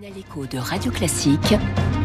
matinale écho de Radio Classique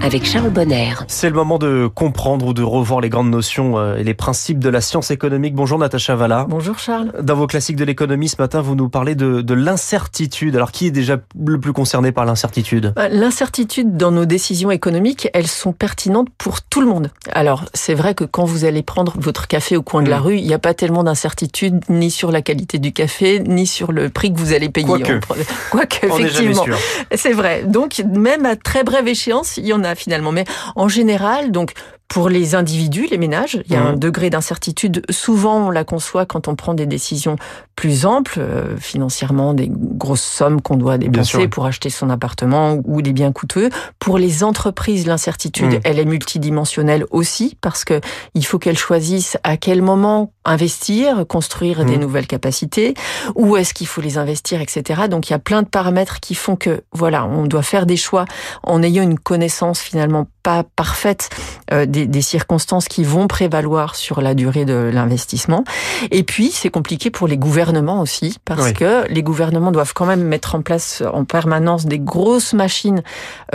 avec Charles Bonner. C'est le moment de comprendre ou de revoir les grandes notions euh, et les principes de la science économique. Bonjour Natacha Valla. Bonjour Charles. Dans vos classiques de l'économie ce matin, vous nous parlez de, de l'incertitude. Alors qui est déjà le plus concerné par l'incertitude? Bah, L'incertitude dans nos décisions économiques, elles sont pertinentes pour tout le monde. Alors c'est vrai que quand vous allez prendre votre café au coin de la Mm. rue, il n'y a pas tellement d'incertitude ni sur la qualité du café, ni sur le prix que vous allez payer. Quoique. Quoique, On n'est jamais effectivement. sûr. C'est vrai. Donc, même à très brève échéance, il y en a finalement. Mais en général, donc, pour les individus, les ménages, il y a un degré d'incertitude. Souvent, on la conçoit quand on prend des décisions plus amples, euh, financièrement, des grosses sommes qu'on doit dépenser pour acheter son appartement ou des biens coûteux. Pour les entreprises, l'incertitude, Mhm. elle est multidimensionnelle aussi parce que il faut qu'elles choisissent à quel moment investir, construire des Mhm. nouvelles capacités, où est-ce qu'il faut les investir, etc. Donc il y a plein de paramètres qui font que voilà, on doit faire des choix en ayant une connaissance finalement pas parfaite euh, des, des circonstances qui vont prévaloir sur la durée de l'investissement. Et puis c'est compliqué pour les gouvernements aussi parce Oui. que les gouvernements doivent quand même mettre en place en permanence des grosses machines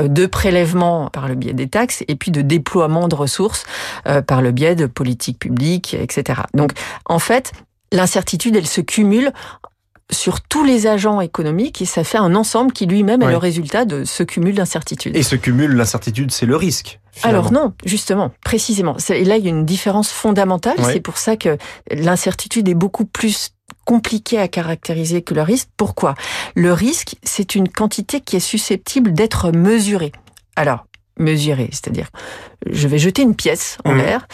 euh, de prélèvement par le biais des taxes et puis de déploiement de ressources euh, par le biais de politiques publiques, etc. Donc en fait, l'incertitude, elle se cumule sur tous les agents économiques et ça fait un ensemble qui lui-même est le résultat de ce cumul d'incertitudes. Et ce cumul, l'incertitude, c'est le risque. finalement. Alors non, justement, précisément. Et là, il y a une différence fondamentale. Oui. C'est pour ça que l'incertitude est beaucoup plus compliquée à caractériser que le risque. Pourquoi? Le risque, c'est une quantité qui est susceptible d'être mesurée. Alors, mesurée, c'est-à-dire, je vais jeter une pièce en Mhm. l'air.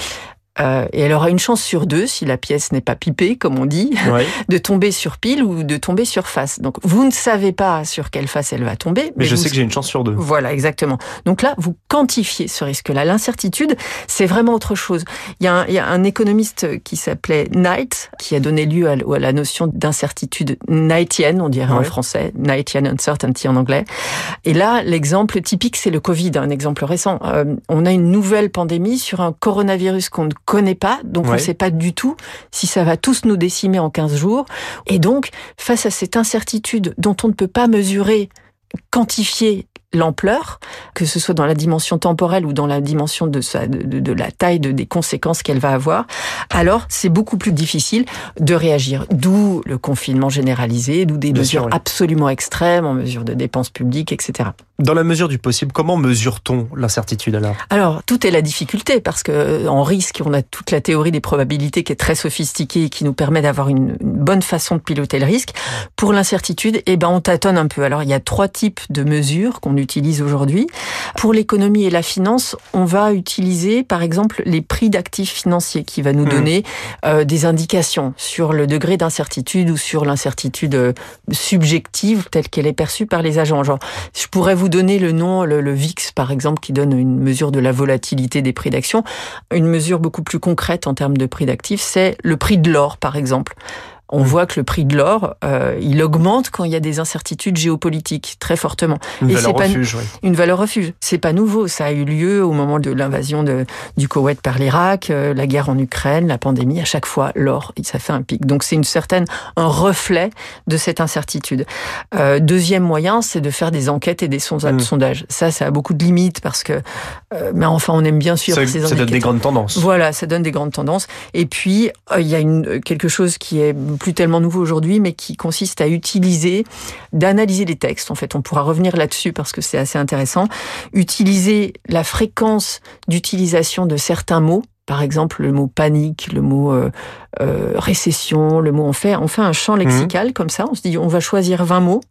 Euh, et elle aura une chance sur deux, si la pièce n'est pas pipée, comme on dit, de tomber sur pile ou de tomber sur face. Donc, vous ne savez pas sur quelle face elle va tomber. Mais je vous sais que j'ai une chance sur deux. voilà, exactement. Donc là, vous quantifiez ce risque-là. L'incertitude, c'est vraiment autre chose. Il y, a un, il y a un économiste qui s'appelait Knight, qui a donné lieu à, à la notion d'incertitude knightienne, on dirait en français, Knightian uncertainty en anglais. Et là, l'exemple typique, c'est le Covid, un exemple récent. Euh, on a une nouvelle pandémie sur un coronavirus qu'on ne connaît pas, donc on ne sait pas du tout si ça va tous nous décimer en 15 jours. Et donc, face à cette incertitude dont on ne peut pas mesurer, quantifier l'ampleur, que ce soit dans la dimension temporelle ou dans la dimension de, sa, de, de- de la taille de, des conséquences qu'elle va avoir, alors c'est beaucoup plus difficile de réagir. D'où le confinement généralisé, d'où des Bien mesures sûr, oui. absolument extrêmes en mesure de dépenses publiques, etc. Dans la mesure du possible, comment mesure-t-on l'incertitude alors? Alors, tout est la difficulté parce que euh, en risque, on a toute la théorie des probabilités qui est très sophistiquée et qui nous permet d'avoir une, une bonne façon de piloter le risque. Pour l'incertitude, eh ben, on tâtonne un peu. Alors, il y a trois types de mesures qu'on utilise aujourd'hui. Pour l'économie et la finance, on va utiliser, par exemple, les prix d'actifs financiers qui va nous Mhm. donner euh, des indications sur le degré d'incertitude ou sur l'incertitude euh, subjective telle qu'elle est perçue par les agents. Genre, je pourrais vous donner le nom, le, le VIX par exemple, qui donne une mesure de la volatilité des prix d'actions. Une mesure beaucoup plus concrète en termes de prix d'actifs, c'est le prix de l'or par exemple. On Mm. voit que le prix de l'or, euh, il augmente quand il y a des incertitudes géopolitiques très fortement. Une Et valeur c'est pas- refuge, oui. Une valeur refuge. C'est pas nouveau. Ça a eu lieu au moment de l'invasion du Koweït par l'Irak, euh, la guerre en Ukraine, la pandémie. À chaque fois, l'or, ça fait un pic. Donc c'est une certaine, un reflet de cette incertitude. Euh, deuxième moyen, c'est de faire des enquêtes et des Mm. sondages. Ça, ça a beaucoup de limites parce que, euh, mais enfin, on aime bien suivre Ça, ces ça donne des grandes tendances. Voilà, ça donne des grandes tendances. Et puis, euh, il y a une, quelque chose qui est plus tellement nouveau aujourd'hui, mais qui consiste à utiliser, d'analyser les textes. En fait, on pourra revenir là-dessus parce que c'est assez intéressant. Utiliser la fréquence d'utilisation de certains mots. Par exemple, le mot panique, le mot euh, euh, récession, le mot on fait, on fait un champ lexical comme ça. On se dit, on va choisir 20 mots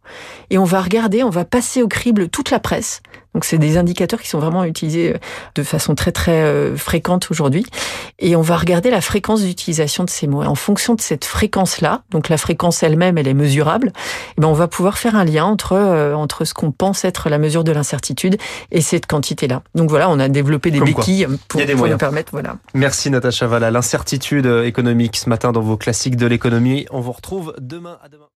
et on va regarder, on va passer au crible toute la presse. Donc c'est des indicateurs qui sont vraiment utilisés euh, de façon très très euh, fréquente aujourd'hui. Et on va regarder la fréquence d'utilisation de ces mots. Et en fonction de cette fréquence-là, donc la fréquence elle-même, elle est mesurable, eh ben on va pouvoir faire un lien entre, euh, entre ce qu'on pense être la mesure de l'incertitude et cette quantité-là. Donc voilà, on a développé des Comme quoi. béquilles pour, des pour nous permettre, voilà. Merci Natacha Valla. L'incertitude économique ce matin dans vos classiques de l'économie. On vous retrouve demain à demain.